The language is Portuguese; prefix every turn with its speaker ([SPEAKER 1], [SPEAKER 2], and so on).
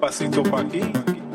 [SPEAKER 1] passei teu paquinho.